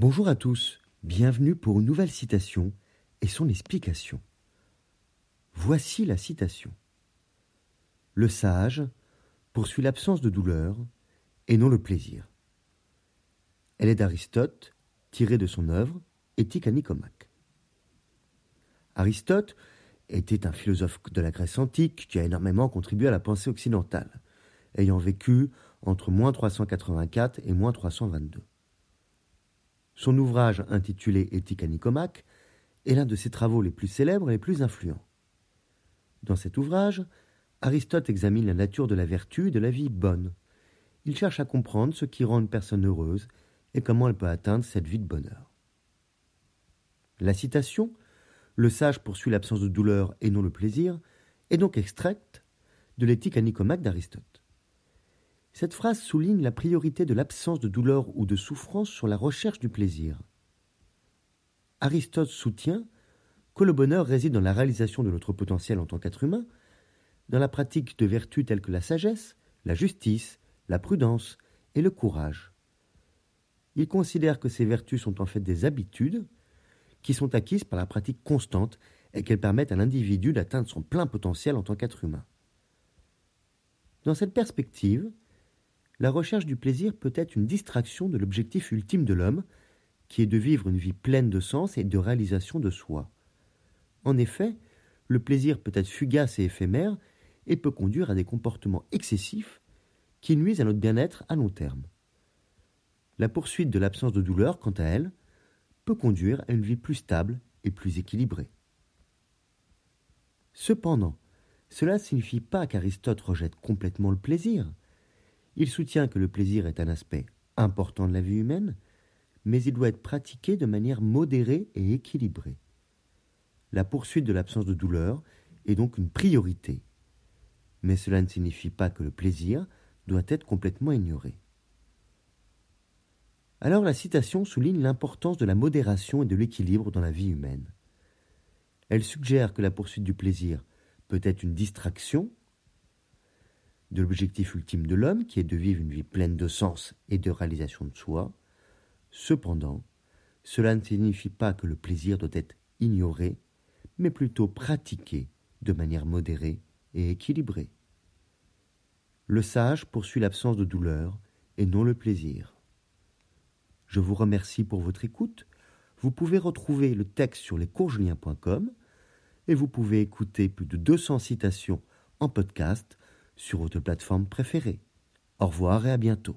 Bonjour à tous, bienvenue pour une nouvelle citation et son explication. Voici la citation. Le sage poursuit l'absence de douleur et non le plaisir. Elle est d'Aristote, tirée de son œuvre Éthique à Nicomaque. Aristote était un philosophe de la Grèce antique qui a énormément contribué à la pensée occidentale, ayant vécu entre moins 384 et moins 322. Son ouvrage intitulé Éthique à Nicomaque est l'un de ses travaux les plus célèbres et les plus influents. Dans cet ouvrage, Aristote examine la nature de la vertu et de la vie bonne. Il cherche à comprendre ce qui rend une personne heureuse et comment elle peut atteindre cette vie de bonheur. La citation Le sage poursuit l'absence de douleur et non le plaisir est donc extraite de l'éthique à Nicomaque d'Aristote. Cette phrase souligne la priorité de l'absence de douleur ou de souffrance sur la recherche du plaisir. Aristote soutient que le bonheur réside dans la réalisation de notre potentiel en tant qu'être humain, dans la pratique de vertus telles que la sagesse, la justice, la prudence et le courage. Il considère que ces vertus sont en fait des habitudes qui sont acquises par la pratique constante et qu'elles permettent à l'individu d'atteindre son plein potentiel en tant qu'être humain. Dans cette perspective, la recherche du plaisir peut être une distraction de l'objectif ultime de l'homme, qui est de vivre une vie pleine de sens et de réalisation de soi. En effet, le plaisir peut être fugace et éphémère et peut conduire à des comportements excessifs qui nuisent à notre bien-être à long terme. La poursuite de l'absence de douleur, quant à elle, peut conduire à une vie plus stable et plus équilibrée. Cependant, cela ne signifie pas qu'Aristote rejette complètement le plaisir. Il soutient que le plaisir est un aspect important de la vie humaine, mais il doit être pratiqué de manière modérée et équilibrée. La poursuite de l'absence de douleur est donc une priorité, mais cela ne signifie pas que le plaisir doit être complètement ignoré. Alors la citation souligne l'importance de la modération et de l'équilibre dans la vie humaine. Elle suggère que la poursuite du plaisir peut être une distraction de l'objectif ultime de l'homme, qui est de vivre une vie pleine de sens et de réalisation de soi. Cependant, cela ne signifie pas que le plaisir doit être ignoré, mais plutôt pratiqué de manière modérée et équilibrée. Le sage poursuit l'absence de douleur et non le plaisir. Je vous remercie pour votre écoute. Vous pouvez retrouver le texte sur lescoursjulien.com et vous pouvez écouter plus de 200 citations en podcast sur votre plateforme préférée. Au revoir et à bientôt.